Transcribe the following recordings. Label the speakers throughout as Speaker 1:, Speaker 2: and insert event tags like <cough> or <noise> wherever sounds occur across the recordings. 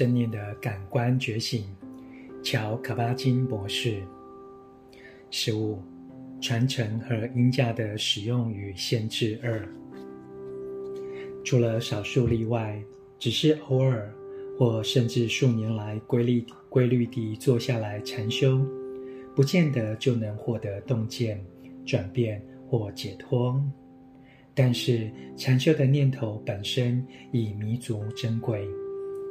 Speaker 1: 正念的感官觉醒，乔·卡巴金博士。十五，传承和鹰架的使用与限制二。除了少数例外，只是偶尔或甚至数年来规律规律地坐下来禅修，不见得就能获得洞见、转变或解脱。但是禅修的念头本身已弥足珍贵，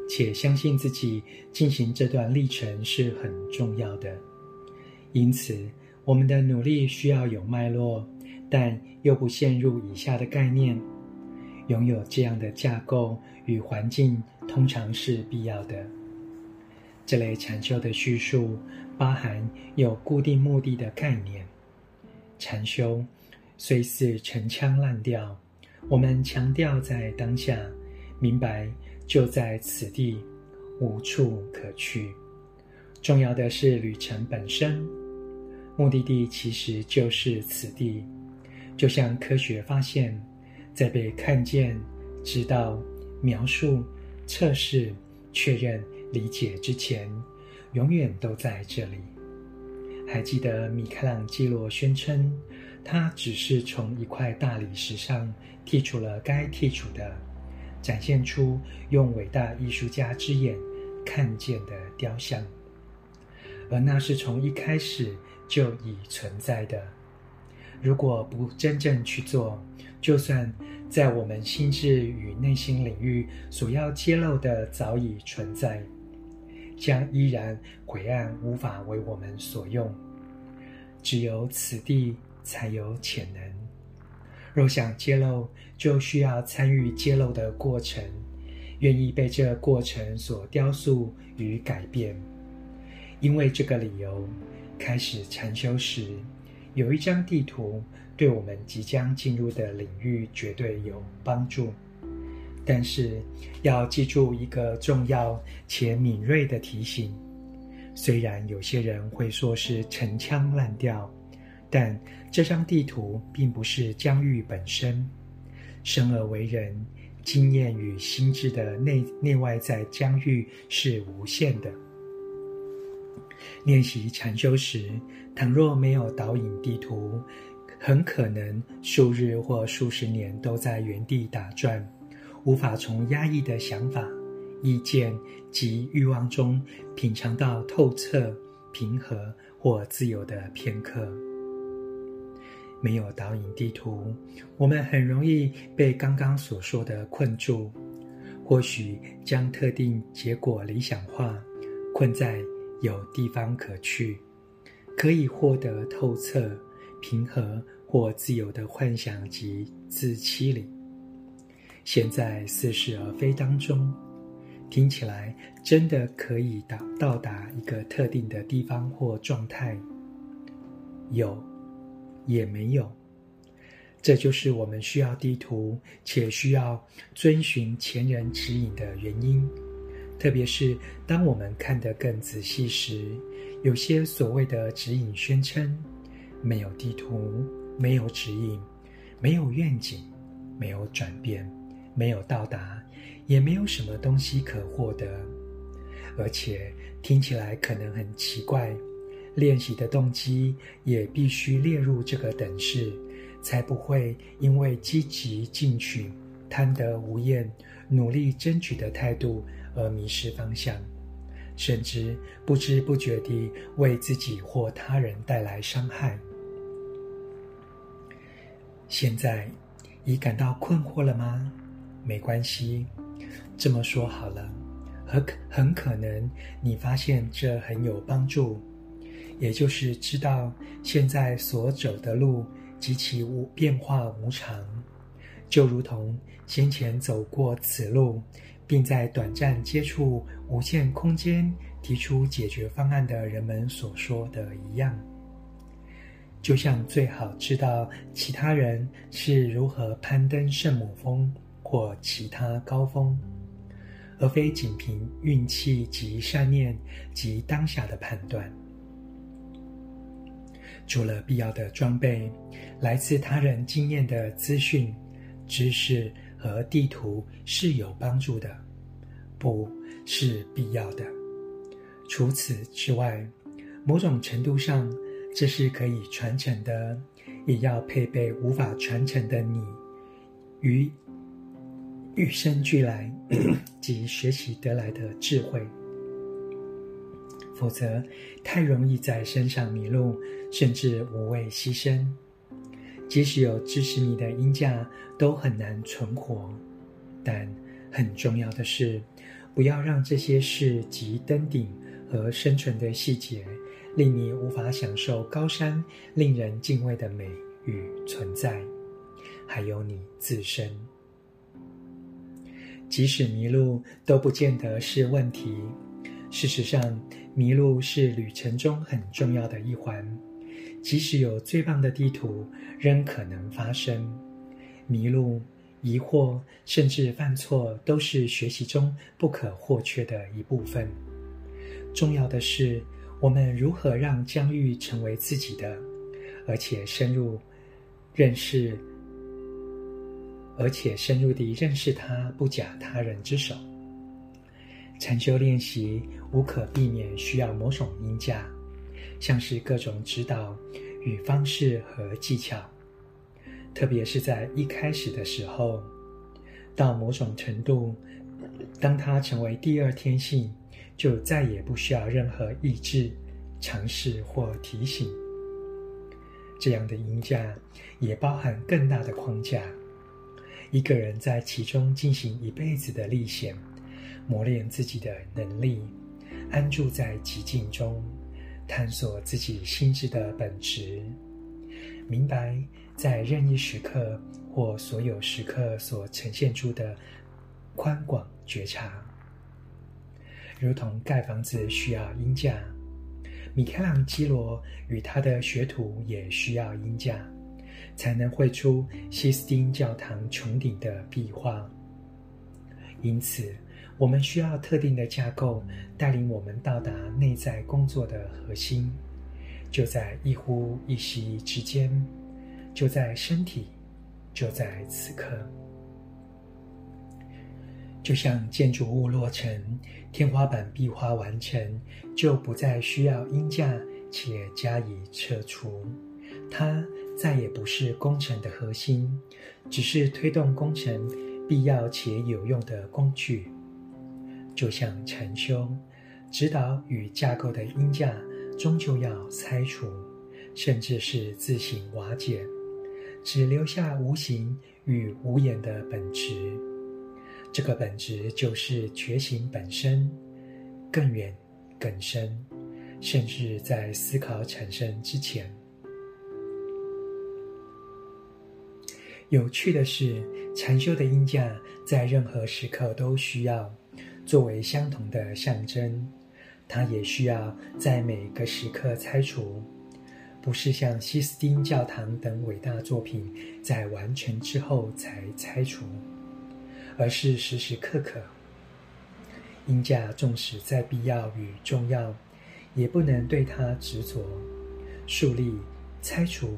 Speaker 1: 且相信自己进行这段历程是很重要的。因此，我们的努力需要有脉络，但又不陷入以下的概念。拥有这样的架构与环境，通常是必要的。这类禅修的叙述包含有固定目的的概念。禅修虽似陈腔滥调，我们强调在当下，明白就在此地，无处可去。重要的是旅程本身。目的地其实就是此地，就像科学发现，在被看见、知道、描述、测试、确认、理解之前，永远都在这里。还记得米开朗基罗宣称，他只是从一块大理石上剔除了该剔除的，展现出用伟大艺术家之眼看见的雕像，而那是从一开始。就已存在的。如果不真正去做，就算在我们心智与内心领域所要揭露的早已存在，将依然晦暗无法为我们所用。只有此地才有潜能。若想揭露，就需要参与揭露的过程，愿意被这过程所雕塑与改变。因为这个理由。开始禅修时，有一张地图对我们即将进入的领域绝对有帮助。但是要记住一个重要且敏锐的提醒：虽然有些人会说是陈腔滥调，但这张地图并不是疆域本身。生而为人，经验与心智的内内外在疆域是无限的。练习禅修时，倘若没有导引地图，很可能数日或数十年都在原地打转，无法从压抑的想法、意见及欲望中品尝到透彻、平和或自由的片刻。没有导引地图，我们很容易被刚刚所说的困住，或许将特定结果理想化，困在。有地方可去，可以获得透彻、平和或自由的幻想及自欺里。现在似是而非当中，听起来真的可以到到达一个特定的地方或状态。有，也没有。这就是我们需要地图，且需要遵循前人指引的原因。特别是当我们看得更仔细时，有些所谓的指引宣称，没有地图，没有指引，没有愿景，没有转变，没有到达，也没有什么东西可获得，而且听起来可能很奇怪。练习的动机也必须列入这个等式，才不会因为积极进取、贪得无厌、努力争取的态度。而迷失方向，甚至不知不觉地为自己或他人带来伤害。现在已感到困惑了吗？没关系，这么说好了，很很可能你发现这很有帮助，也就是知道现在所走的路及其无变化无常，就如同先前走过此路。并在短暂接触无限空间提出解决方案的人们所说的一样，就像最好知道其他人是如何攀登圣母峰或其他高峰，而非仅凭运气及善念及当下的判断。除了必要的装备，来自他人经验的资讯、知识。和地图是有帮助的，不是必要的。除此之外，某种程度上，这是可以传承的，也要配备无法传承的你与与生俱来 <coughs> 及学习得来的智慧。否则，太容易在身上迷路，甚至无谓牺牲。即使有支持你的音架，都很难存活。但很重要的是，不要让这些事及登顶和生存的细节，令你无法享受高山令人敬畏的美与存在，还有你自身。即使迷路，都不见得是问题。事实上，迷路是旅程中很重要的一环。即使有最棒的地图，仍可能发生迷路。疑惑，甚至犯错，都是学习中不可或缺的一部分。重要的是，我们如何让疆域成为自己的，而且深入认识，而且深入地认识它，不假他人之手。禅修练习无可避免需要某种音架，像是各种指导与方式和技巧。特别是在一开始的时候，到某种程度，当它成为第二天性，就再也不需要任何意志、尝试或提醒。这样的音架也包含更大的框架，一个人在其中进行一辈子的历险，磨练自己的能力，安住在寂静中，探索自己心智的本质，明白。在任意时刻或所有时刻所呈现出的宽广觉察，如同盖房子需要鹰架，米开朗基罗与他的学徒也需要鹰架，才能绘出西斯丁教堂穹顶的壁画。因此，我们需要特定的架构，带领我们到达内在工作的核心，就在一呼一吸之间。就在身体，就在此刻。就像建筑物落成，天花板壁画完成，就不再需要鹰架且加以撤除。它再也不是工程的核心，只是推动工程必要且有用的工具。就像禅修，指导与架构的鹰架终究要拆除，甚至是自行瓦解。只留下无形与无言的本质，这个本质就是觉醒本身，更远、更深，甚至在思考产生之前。有趣的是，禅修的音架在任何时刻都需要作为相同的象征，它也需要在每个时刻拆除。不是像西斯丁教堂等伟大作品在完成之后才拆除，而是时时刻刻。鹰架纵使再必要与重要，也不能对它执着。树立、拆除，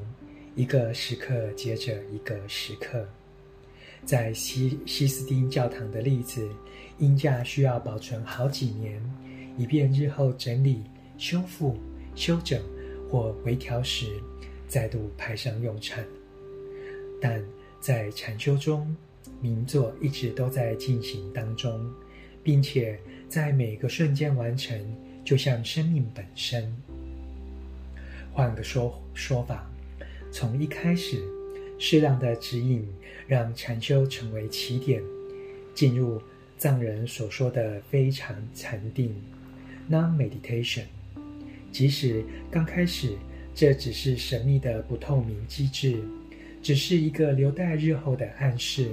Speaker 1: 一个时刻接着一个时刻。在西西斯丁教堂的例子，鹰架需要保存好几年，以便日后整理、修复、修整。或微调时，再度派上用场。但在禅修中，名作一直都在进行当中，并且在每个瞬间完成，就像生命本身。换个说说法，从一开始，适量的指引让禅修成为起点，进入藏人所说的非常禅定 （non-meditation）。即使刚开始，这只是神秘的不透明机制，只是一个留待日后的暗示。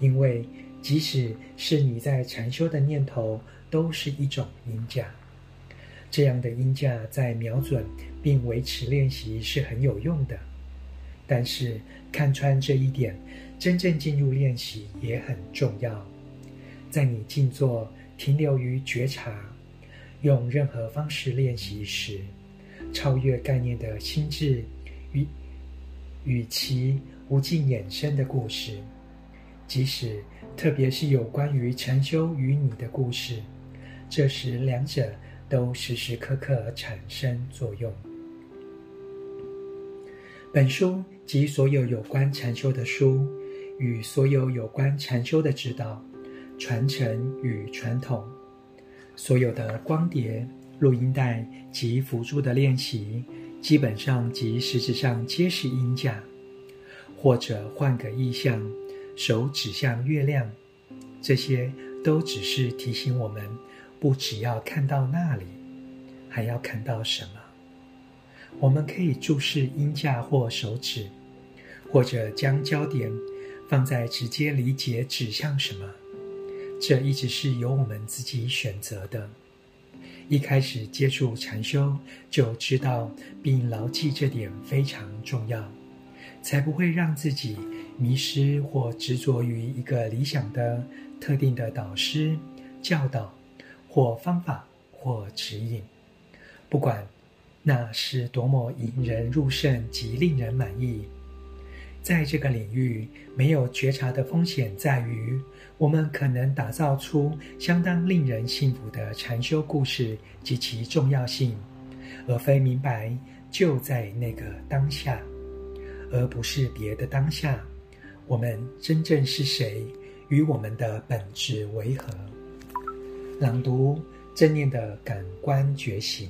Speaker 1: 因为即使是你在禅修的念头，都是一种音架。这样的音架在瞄准并维持练习是很有用的。但是看穿这一点，真正进入练习也很重要。在你静坐、停留于觉察。用任何方式练习时，超越概念的心智与与其无尽衍生的故事，即使特别是有关于禅修与你的故事，这时两者都时时刻刻产生作用。本书及所有有关禅修的书，与所有有关禅修的指导、传承与传统，所有的光碟、录音带及辅助的练习，基本上及实质上皆是音架。或者换个意象，手指向月亮，这些都只是提醒我们，不只要看到那里，还要看到什么。我们可以注视音架或手指，或者将焦点放在直接理解指向什么。这一直是由我们自己选择的。一开始接触禅修，就知道并牢记这点非常重要。才不会让自己迷失或执着于一个理想的、特定的导师、教导或方法或指引，不管那是多么引人入胜及令人满意。在这个领域，没有觉察的风险在于，我们可能打造出相当令人信服的禅修故事及其重要性，而非明白就在那个当下。而不是别的当下，我们真正是谁？与我们的本质为何？朗读正念的感官觉醒。